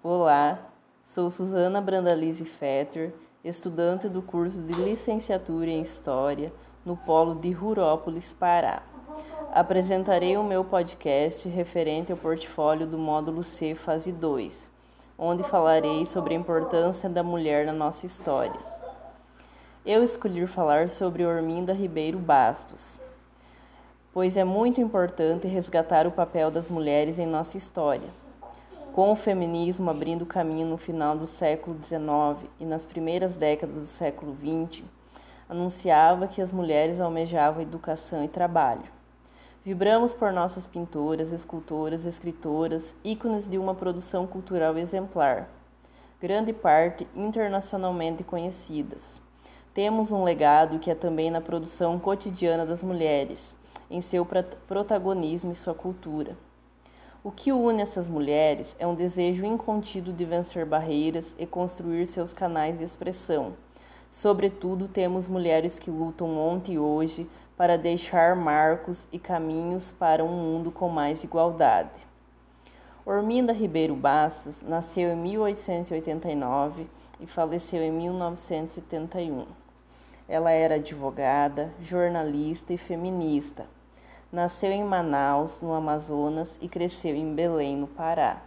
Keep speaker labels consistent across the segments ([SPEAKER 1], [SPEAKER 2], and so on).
[SPEAKER 1] Olá, sou Suzana Brandalize Fetter, estudante do curso de Licenciatura em História no Polo de Rurópolis, Pará. Apresentarei o meu podcast referente ao portfólio do módulo C, fase 2, onde falarei sobre a importância da mulher na nossa história. Eu escolhi falar sobre Orminda Ribeiro Bastos, pois é muito importante resgatar o papel das mulheres em nossa história. Com o feminismo abrindo caminho no final do século XIX e nas primeiras décadas do século XX, anunciava que as mulheres almejavam educação e trabalho. Vibramos por nossas pintoras, escultoras, escritoras, ícones de uma produção cultural exemplar, grande parte internacionalmente conhecidas. Temos um legado que é também na produção cotidiana das mulheres, em seu protagonismo e sua cultura. O que une essas mulheres é um desejo incontido de vencer barreiras e construir seus canais de expressão. Sobretudo, temos mulheres que lutam ontem e hoje para deixar marcos e caminhos para um mundo com mais igualdade. Orminda Ribeiro Bastos nasceu em 1889 e faleceu em 1971. Ela era advogada, jornalista e feminista Nasceu em Manaus, no Amazonas, e cresceu em Belém, no Pará,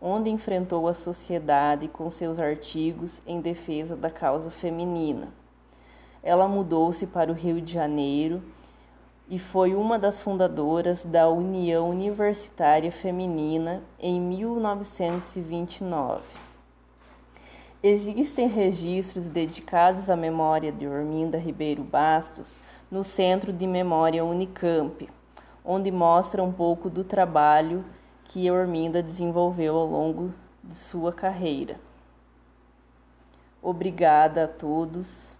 [SPEAKER 1] onde enfrentou a sociedade com seus artigos em defesa da causa feminina. Ela mudou-se para o Rio de Janeiro e foi uma das fundadoras da União Universitária Feminina em 1929. Existem registros dedicados à memória de Orminda Ribeiro Bastos no Centro de Memória Unicamp, onde mostra um pouco do trabalho que Orminda desenvolveu ao longo de sua carreira. Obrigada a todos